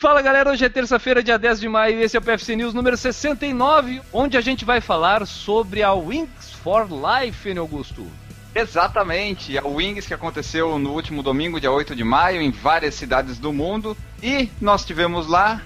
Fala galera, hoje é terça-feira, dia 10 de maio, e esse é o PFC News número 69, onde a gente vai falar sobre a Wings for Life, hein, Augusto? Exatamente, a Wings que aconteceu no último domingo, dia 8 de maio, em várias cidades do mundo, e nós tivemos lá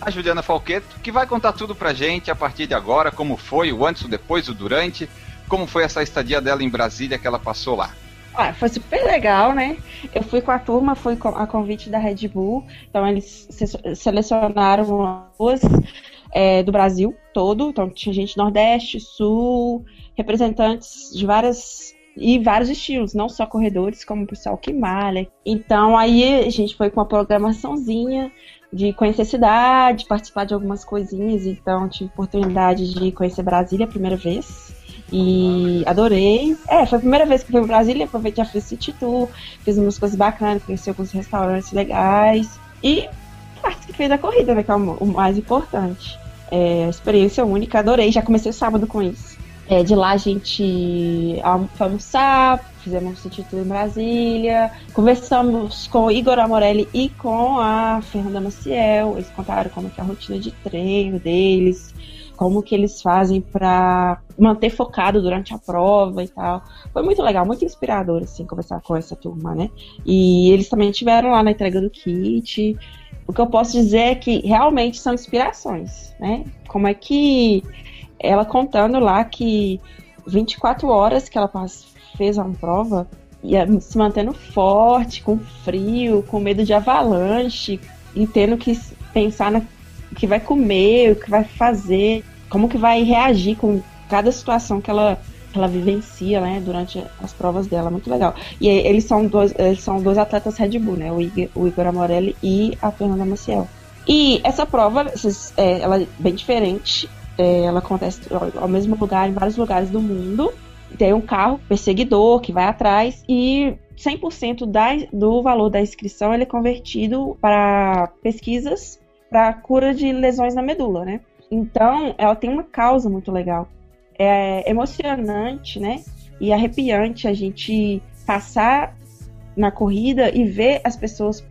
a Juliana Falqueto, que vai contar tudo pra gente a partir de agora, como foi o antes, o depois, o durante, como foi essa estadia dela em Brasília que ela passou lá. Ah, foi super legal, né? Eu fui com a turma, fui a convite da Red Bull, então eles selecionaram duas é, do Brasil todo, então tinha gente Nordeste, Sul, representantes de várias e vários estilos, não só corredores, como o pessoal que malha. Então aí a gente foi com uma programaçãozinha de conhecer a cidade, participar de algumas coisinhas, então tive oportunidade de conhecer Brasília a primeira vez. E adorei. É, foi a primeira vez que fui para Brasília, aproveitei a fiz City Tour, fiz umas coisas bacanas, conheci alguns restaurantes legais. E participei da corrida, né, que é o mais importante. É, experiência única, adorei. Já comecei sábado com isso. É, de lá a gente foi almoçar, fizemos City Tour em Brasília, conversamos com o Igor Amorelli e com a Fernanda Maciel. Eles contaram como é a rotina de treino deles, como que eles fazem para manter focado durante a prova e tal. Foi muito legal, muito inspirador, assim, conversar com essa turma, né? E eles também estiveram lá na entrega do kit. O que eu posso dizer é que realmente são inspirações, né? Como é que ela contando lá que 24 horas que ela fez uma prova, ia se mantendo forte, com frio, com medo de avalanche, e tendo que pensar no que vai comer, o que vai fazer como que vai reagir com cada situação que ela, ela vivencia, né, durante as provas dela, muito legal. E eles são dois, eles são dois atletas Red Bull, né, o Igor, o Igor Amorelli e a Fernanda Maciel. E essa prova, é, ela é bem diferente, é, ela acontece ao mesmo lugar, em vários lugares do mundo. Tem um carro perseguidor que vai atrás e 100% da, do valor da inscrição ele é convertido para pesquisas para cura de lesões na medula, né? Então, ela tem uma causa muito legal. É emocionante, né? E arrepiante a gente passar na corrida e ver as pessoas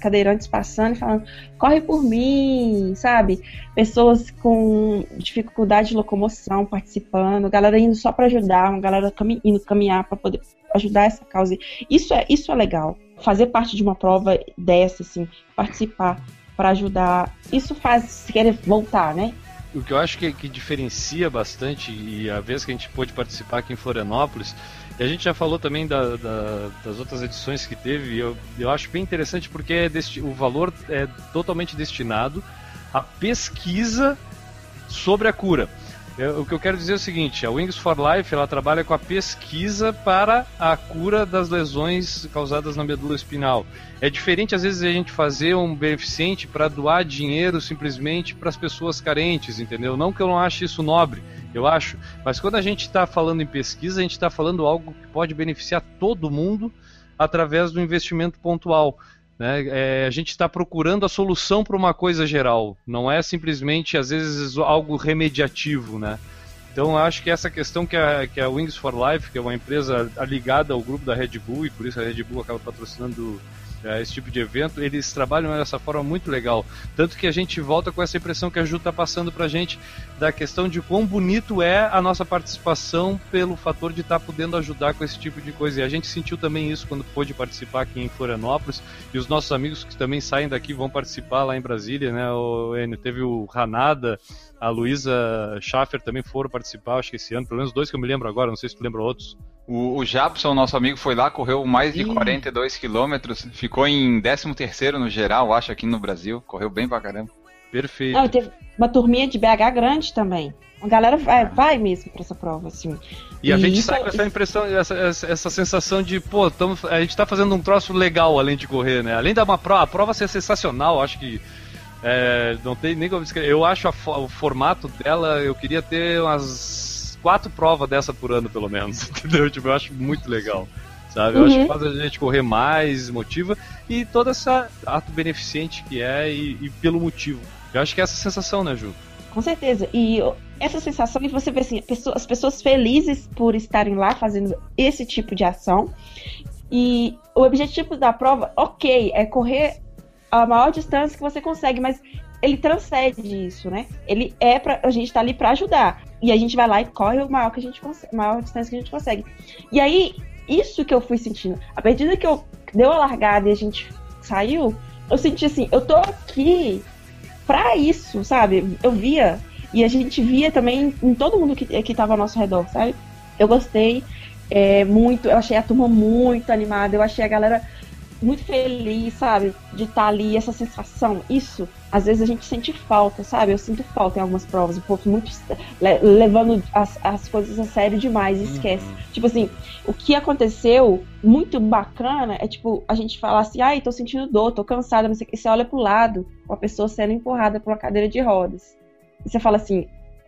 cadeirantes passando e falando, corre por mim, sabe? Pessoas com dificuldade de locomoção participando, galera indo só para ajudar, uma galera cami indo caminhar para poder ajudar essa causa. Isso é, isso é legal. Fazer parte de uma prova dessa, assim, participar para ajudar, isso faz querer voltar, né? o que eu acho que, que, diferencia bastante, e a vez que a gente pôde participar aqui em Florianópolis, e a gente já falou também da, da, das outras edições que teve, eu, eu acho bem interessante porque é desti, o valor é totalmente destinado à pesquisa sobre a cura. Eu, o que eu quero dizer é o seguinte: a Wings for Life ela trabalha com a pesquisa para a cura das lesões causadas na medula espinal. É diferente às vezes a gente fazer um beneficente para doar dinheiro simplesmente para as pessoas carentes, entendeu? Não que eu não ache isso nobre, eu acho, mas quando a gente está falando em pesquisa, a gente está falando algo que pode beneficiar todo mundo através do investimento pontual. Né? É, a gente está procurando a solução para uma coisa geral, não é simplesmente, às vezes, algo remediativo. Né? Então, acho que essa questão que a, que a Wings for Life, que é uma empresa ligada ao grupo da Red Bull, e por isso a Red Bull acaba patrocinando esse tipo de evento, eles trabalham dessa forma muito legal. Tanto que a gente volta com essa impressão que a Ju está passando para a gente da questão de quão bonito é a nossa participação pelo fator de estar tá podendo ajudar com esse tipo de coisa. E a gente sentiu também isso quando pôde participar aqui em Florianópolis. E os nossos amigos que também saem daqui vão participar lá em Brasília, né? O, teve o Ranada, a Luísa Schaffer também foram participar, acho que esse ano, pelo menos dois que eu me lembro agora, não sei se tu lembra outros. O, o Japson, nosso amigo, foi lá, correu mais de Ih. 42 quilômetros, ficou em 13 terceiro no geral, acho, aqui no Brasil, correu bem pra caramba. Perfeito. Não, teve uma turminha de BH grande também. A galera vai, vai mesmo pra essa prova, assim. E, e a gente sai com essa impressão, essa, essa, essa, sensação de, pô, tamo, a gente tá fazendo um troço legal além de correr, né? Além da uma prova, a prova ser sensacional, acho que é, não tem nem como descrever. Eu acho a, o formato dela, eu queria ter umas quatro provas dessa por ano, pelo menos. Entendeu? Tipo, eu acho muito legal. Sabe? Eu uhum. acho que faz a gente correr mais, motiva. E todo esse ato beneficente que é e, e pelo motivo. Eu acho que é essa sensação, né, Ju? Com certeza. E essa sensação de você ver assim, as pessoas felizes por estarem lá fazendo esse tipo de ação. E o objetivo da prova, ok, é correr a maior distância que você consegue, mas ele transcende isso, né? Ele é pra. A gente tá ali para ajudar. E a gente vai lá e corre o maior que a gente consegue, maior distância que a gente consegue. E aí, isso que eu fui sentindo. A medida que eu deu a largada e a gente saiu, eu senti assim, eu tô aqui pra isso, sabe? Eu via. E a gente via também em todo mundo que, que tava ao nosso redor, sabe? Eu gostei é, muito, eu achei a turma muito animada, eu achei a galera muito feliz, sabe? De estar tá ali, essa sensação. Isso, às vezes a gente sente falta, sabe? Eu sinto falta em algumas provas. O povo muito levando as, as coisas a sério demais, esquece. Uhum. Tipo assim, o que aconteceu, muito bacana, é tipo, a gente falar assim, ai, tô sentindo dor, tô cansada, não sei o que. Você olha pro lado, uma pessoa sendo empurrada por uma cadeira de rodas. E você fala assim,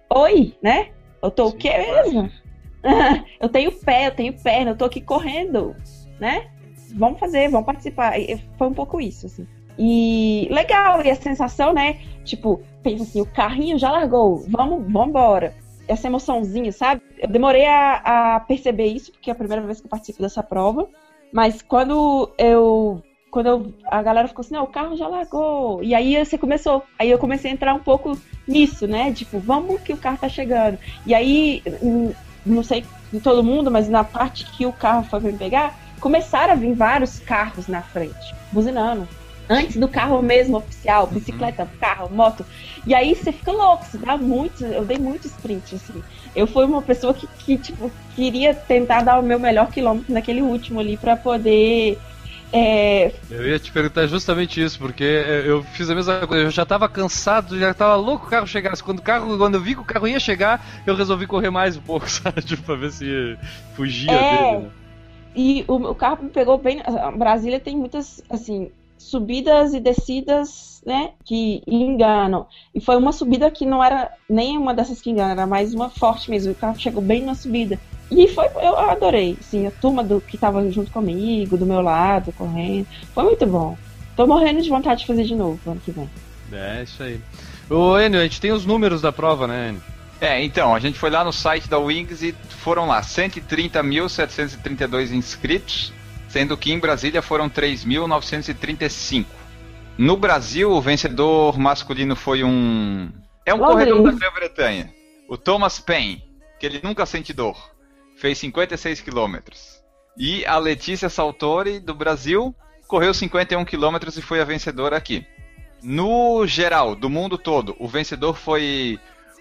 oi, né? Eu tô Sim, o quê mesmo? eu tenho pé, eu tenho perna, eu tô aqui correndo, né? vamos fazer, vamos participar. E foi um pouco isso, assim. E legal, e a sensação, né? Tipo, pensa assim, o carrinho já largou, vamos, vamos embora. Essa emoçãozinha, sabe? Eu demorei a, a perceber isso, porque é a primeira vez que eu participo dessa prova. Mas quando eu quando eu, a galera ficou assim, não, o carro já largou. E aí você começou, aí eu comecei a entrar um pouco nisso, né? Tipo, vamos que o carro tá chegando. E aí, não sei de todo mundo, mas na parte que o carro foi me pegar, começaram a vir vários carros na frente, buzinando. Antes do carro mesmo oficial, uhum. bicicleta, carro, moto. E aí você fica louco, você dá muito. Eu dei muito sprint, assim. Eu fui uma pessoa que, que tipo, queria tentar dar o meu melhor quilômetro naquele último ali para poder é... Eu ia te perguntar justamente isso, porque eu fiz a mesma coisa. Eu já tava cansado, já tava louco o carro chegasse. Quando o carro, quando eu vi que o carro ia chegar, eu resolvi correr mais um pouco, sabe? Tipo, pra ver se fugia é... dele. Né? E o, o carro me pegou bem. Brasília tem muitas, assim, subidas e descidas, né, que enganam. E foi uma subida que não era nem uma dessas que enganam, era mais uma forte mesmo. O carro chegou bem na subida. E foi, eu adorei, sim, a turma do, que estava junto comigo, do meu lado, correndo. Foi muito bom. Tô morrendo de vontade de fazer de novo ano que vem. É, isso aí. Ô, Enio, a gente tem os números da prova, né, Enio? É, então, a gente foi lá no site da Wings e foram lá 130.732 inscritos, sendo que em Brasília foram 3.935. No Brasil, o vencedor masculino foi um. É um corredor da Grã-Bretanha, o Thomas Payne, que ele nunca sente dor. Fez 56 quilômetros. E a Letícia Saltori, do Brasil, correu 51 quilômetros e foi a vencedora aqui. No geral, do mundo todo, o vencedor foi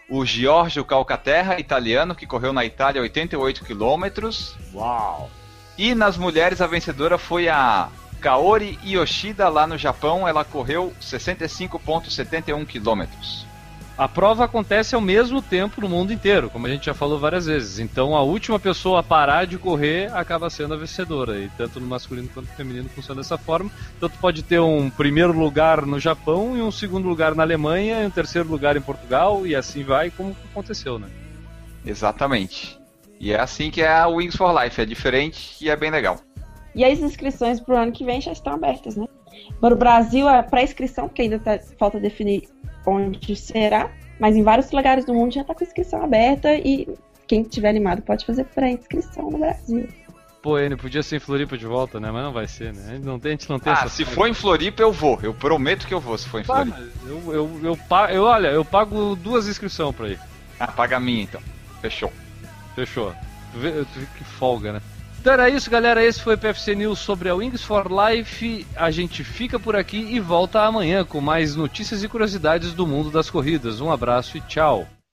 o Giorgio Calcaterra, italiano, que correu na Itália 88 quilômetros. Uau! E nas mulheres, a vencedora foi a Kaori Yoshida, lá no Japão. Ela correu 65,71 quilômetros. A prova acontece ao mesmo tempo no mundo inteiro, como a gente já falou várias vezes. Então a última pessoa a parar de correr acaba sendo a vencedora. E tanto no masculino quanto no feminino funciona dessa forma. Tanto pode ter um primeiro lugar no Japão e um segundo lugar na Alemanha, e um terceiro lugar em Portugal, e assim vai, como aconteceu, né? Exatamente. E é assim que é a Wings for Life, é diferente e é bem legal. E as inscrições para o ano que vem já estão abertas, né? Para o Brasil, a pré-inscrição, porque ainda tá, falta definir onde será, mas em vários lugares do mundo já está com inscrição aberta e quem tiver animado pode fazer pré-inscrição no Brasil. Pô, ele podia ser em Floripa de volta, né? Mas não vai ser, né? A gente não tem, a gente não tem ah, se for em Floripa eu vou. Eu prometo que eu vou se for em Floripa. eu, eu, eu, eu, olha, eu pago duas inscrições pra ir. Ah, paga a minha então. Fechou. Fechou. Que folga, né? Então era isso, galera. Esse foi o PFC News sobre a Wings for Life. A gente fica por aqui e volta amanhã com mais notícias e curiosidades do mundo das corridas. Um abraço e tchau.